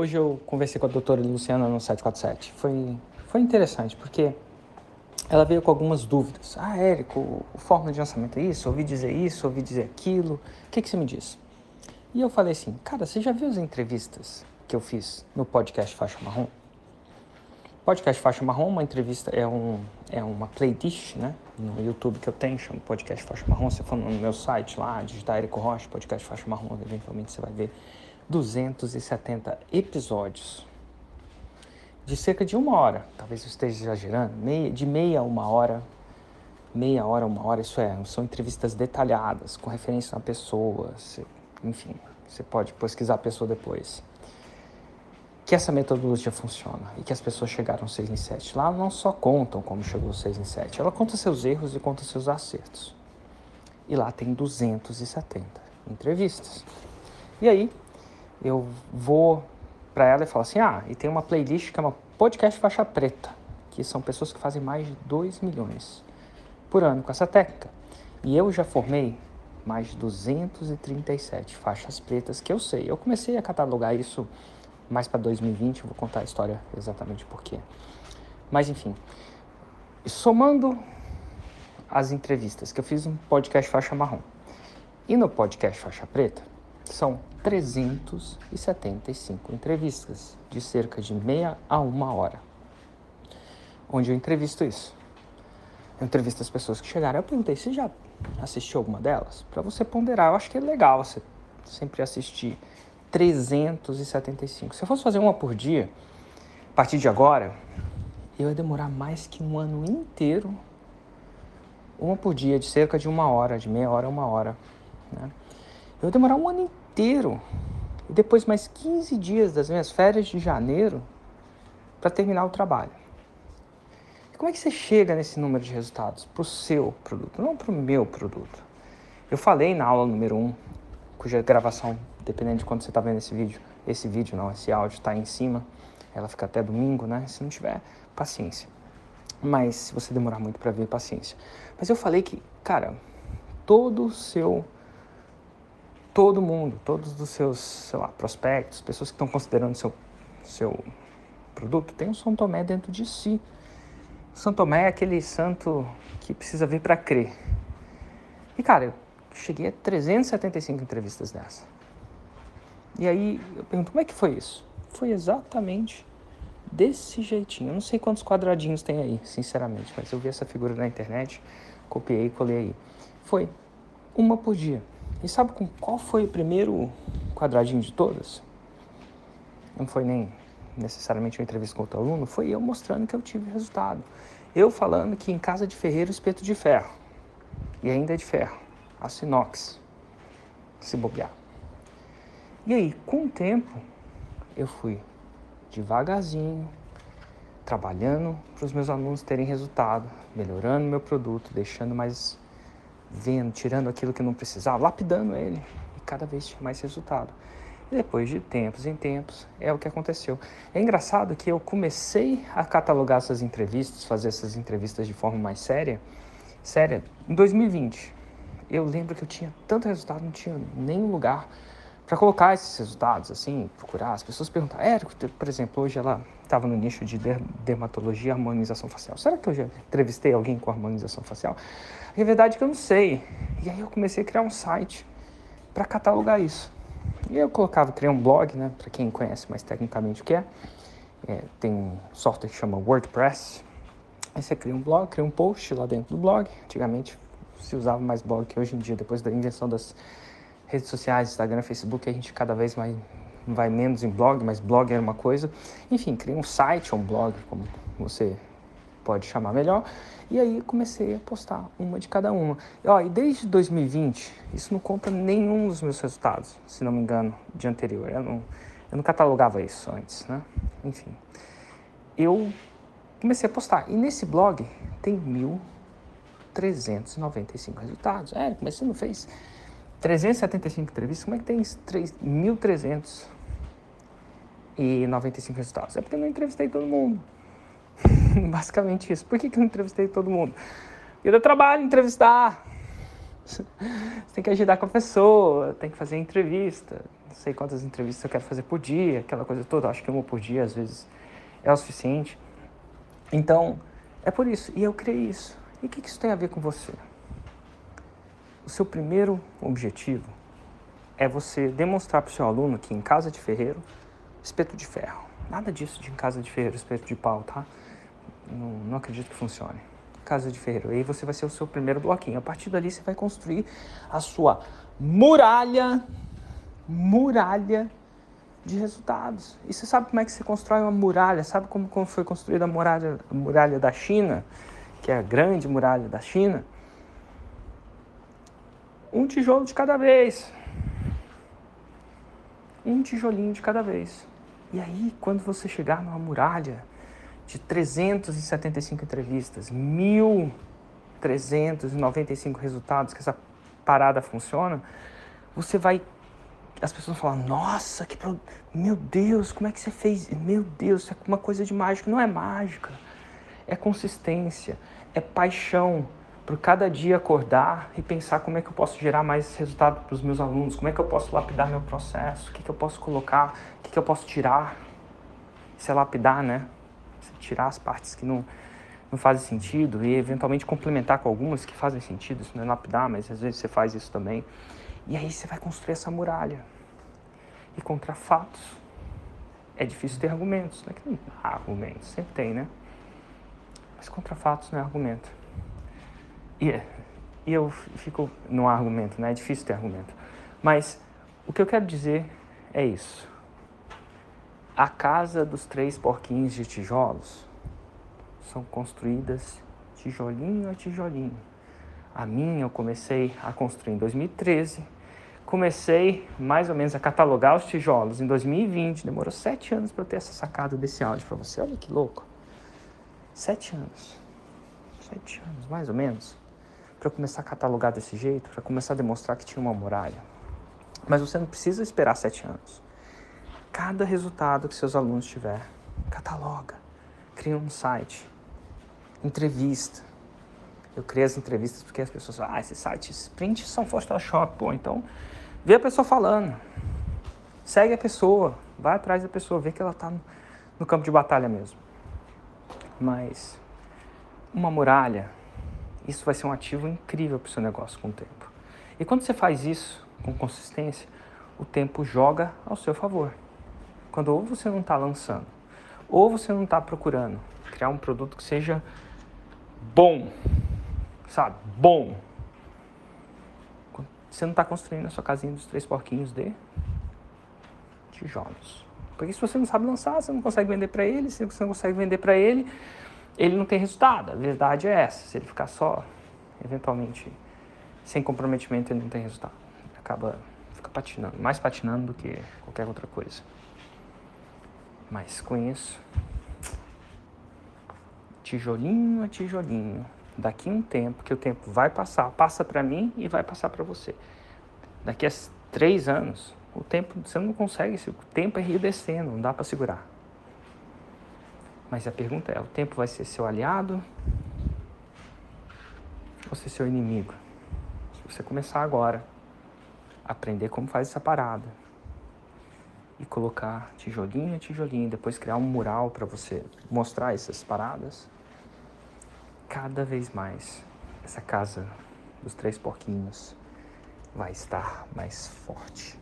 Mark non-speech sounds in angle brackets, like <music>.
hoje eu conversei com a doutora Luciana no 747. Foi, foi interessante, porque ela veio com algumas dúvidas. Ah, Érico, o fórmula de lançamento é isso? Ouvi dizer isso, ouvi dizer aquilo. O que, que você me diz? E eu falei assim, cara, você já viu as entrevistas que eu fiz no podcast Faixa Marrom? Podcast Faixa Marrom, uma entrevista, é, um, é uma playlist, né? No YouTube que eu tenho, chama Podcast Faixa Marrom. Você for no meu site lá, digitar Érico Rocha, Podcast Faixa Marrom, eventualmente você vai ver 270 episódios de cerca de uma hora, talvez eu esteja exagerando, meia, de meia a uma hora, meia hora a uma hora, isso é, são entrevistas detalhadas, com referência na pessoa, você, enfim, você pode pesquisar a pessoa depois. Que essa metodologia funciona e que as pessoas chegaram 6 em 7. Lá não só contam como chegou 6 em 7, ela conta seus erros e conta seus acertos. E lá tem 270 entrevistas. E aí, eu vou para ela e falo assim: ah, e tem uma playlist que é uma podcast faixa preta, que são pessoas que fazem mais de 2 milhões por ano com essa técnica. E eu já formei mais de 237 faixas pretas que eu sei. Eu comecei a catalogar isso mais para 2020, eu vou contar a história exatamente por quê. Mas enfim, somando as entrevistas que eu fiz no podcast Faixa Marrom e no podcast Faixa Preta, são 375 entrevistas, de cerca de meia a uma hora, onde eu entrevisto isso. Eu entrevisto as pessoas que chegaram. Eu perguntei, você já assistiu alguma delas? Para você ponderar, eu acho que é legal você sempre assistir 375. Se eu fosse fazer uma por dia, a partir de agora, eu ia demorar mais que um ano inteiro. Uma por dia, de cerca de uma hora, de meia hora a uma hora. Né? Eu ia demorar um ano inteiro e depois mais 15 dias das minhas férias de janeiro para terminar o trabalho. E como é que você chega nesse número de resultados para o seu produto, não para o meu produto? Eu falei na aula número 1, um, cuja gravação, dependendo de quando você está vendo esse vídeo, esse vídeo não, esse áudio está em cima, ela fica até domingo, né? Se não tiver, paciência. Mas se você demorar muito para ver, paciência. Mas eu falei que, cara, todo o seu todo mundo, todos os seus, sei lá, prospectos, pessoas que estão considerando seu, seu produto, tem um São Tomé dentro de si. São Tomé é aquele santo que precisa vir para crer. E cara, eu cheguei a 375 entrevistas dessa. E aí eu pergunto, como é que foi isso? Foi exatamente desse jeitinho. Eu não sei quantos quadradinhos tem aí, sinceramente, mas eu vi essa figura na internet, copiei e colei aí. Foi uma por dia. E sabe com qual foi o primeiro quadradinho de todas? Não foi nem necessariamente uma entrevista com outro aluno, foi eu mostrando que eu tive resultado. Eu falando que em casa de ferreiro espeto de ferro. E ainda é de ferro. Aço inox. Se bobear. E aí, com o tempo, eu fui devagarzinho, trabalhando para os meus alunos terem resultado, melhorando meu produto, deixando mais vendo, tirando aquilo que não precisava, lapidando ele e cada vez tinha mais resultado. E depois de tempos em tempos, é o que aconteceu. É engraçado que eu comecei a catalogar essas entrevistas, fazer essas entrevistas de forma mais séria, séria, em 2020. Eu lembro que eu tinha tanto resultado, não tinha nenhum lugar para colocar esses resultados, assim, procurar. As pessoas perguntam, Érico, por exemplo, hoje ela estava no nicho de dermatologia harmonização facial. Será que eu já entrevistei alguém com harmonização facial? A verdade é que eu não sei. E aí eu comecei a criar um site para catalogar isso. E eu colocava, criei um blog, né, para quem conhece mais tecnicamente o que é. é. Tem um software que chama WordPress. Aí você cria um blog, cria um post lá dentro do blog. Antigamente se usava mais blog que hoje em dia, depois da invenção das redes sociais, Instagram, Facebook, a gente cada vez mais vai menos em blog, mas blog era uma coisa. Enfim, criei um site ou um blog, como você pode chamar melhor. E aí comecei a postar uma de cada uma. E, ó, e desde 2020, isso não conta nenhum dos meus resultados, se não me engano, de anterior. Eu não, eu não catalogava isso antes, né? Enfim. Eu comecei a postar. E nesse blog tem 1.395 resultados. É, você não fez 375 entrevistas? Como é que tem 1.395 resultados? É porque eu não entrevistei todo mundo. <laughs> Basicamente isso. Por que, que eu não entrevistei todo mundo? Eu dou trabalho entrevistar. <laughs> Você tem que ajudar com a pessoa, tem que fazer entrevista. não sei quantas entrevistas eu quero fazer por dia, aquela coisa toda. Acho que uma por dia às vezes é o suficiente. Então, é por isso. E eu criei isso. E o que isso tem a ver com você? O seu primeiro objetivo é você demonstrar para o seu aluno que em casa de ferreiro, espeto de ferro. Nada disso de em casa de ferreiro, espeto de pau, tá? Não, não acredito que funcione. Casa de ferreiro. Aí você vai ser o seu primeiro bloquinho. A partir dali você vai construir a sua muralha, muralha de resultados. E você sabe como é que você constrói uma muralha? Sabe como, como foi construída a muralha, a muralha da China? Que é a grande muralha da China? Um tijolo de cada vez. Um tijolinho de cada vez. E aí, quando você chegar numa muralha de 375 entrevistas, 1.395 resultados, que essa parada funciona, você vai. As pessoas falam, nossa, que pro... meu Deus, como é que você fez? Meu Deus, isso é uma coisa de mágica. Não é mágica, é consistência, é paixão por cada dia acordar e pensar como é que eu posso gerar mais resultado para os meus alunos, como é que eu posso lapidar meu processo, o que, que eu posso colocar, o que, que eu posso tirar. Isso é lapidar, né? tirar as partes que não, não fazem sentido e eventualmente complementar com algumas que fazem sentido. Isso não é lapidar, mas às vezes você faz isso também. E aí você vai construir essa muralha. E contra fatos é difícil ter argumentos. Não é que não há argumentos, sempre tem, né? Mas contra fatos não é argumento. E, e eu fico. Há argumento, né? É difícil ter argumento. Mas o que eu quero dizer é isso. A casa dos três porquinhos de tijolos são construídas tijolinho a tijolinho. A minha eu comecei a construir em 2013. Comecei mais ou menos a catalogar os tijolos em 2020. Demorou sete anos para eu ter essa sacada desse áudio para você. Olha que louco. Sete anos. Sete anos, mais ou menos. Para começar a catalogar desse jeito, para começar a demonstrar que tinha uma muralha. Mas você não precisa esperar sete anos cada resultado que seus alunos tiver. Cataloga. Cria um site. Entrevista. Eu criei as entrevistas porque as pessoas falam, ah, esses sites print são Photoshop. Pô, então vê a pessoa falando. Segue a pessoa. Vai atrás da pessoa. Vê que ela está no campo de batalha mesmo. Mas uma muralha, isso vai ser um ativo incrível para o seu negócio com o tempo. E quando você faz isso com consistência, o tempo joga ao seu favor. Quando ou você não está lançando, ou você não está procurando criar um produto que seja bom, sabe? Bom. Você não está construindo a sua casinha dos três porquinhos de tijolos. Porque se você não sabe lançar, você não consegue vender para ele. Se você não consegue vender para ele, ele não tem resultado. A verdade é essa. Se ele ficar só, eventualmente, sem comprometimento, ele não tem resultado. Acaba, fica patinando, mais patinando do que qualquer outra coisa. Mas com isso, tijolinho a tijolinho, daqui um tempo, que o tempo vai passar, passa para mim e vai passar para você. Daqui a três anos, o tempo, você não consegue, o tempo é rio descendo, não dá para segurar. Mas a pergunta é, o tempo vai ser seu aliado ou ser seu inimigo? Se você começar agora, aprender como faz essa parada, e colocar tijolinho a tijolinho, depois criar um mural para você mostrar essas paradas. Cada vez mais essa casa dos três porquinhos vai estar mais forte.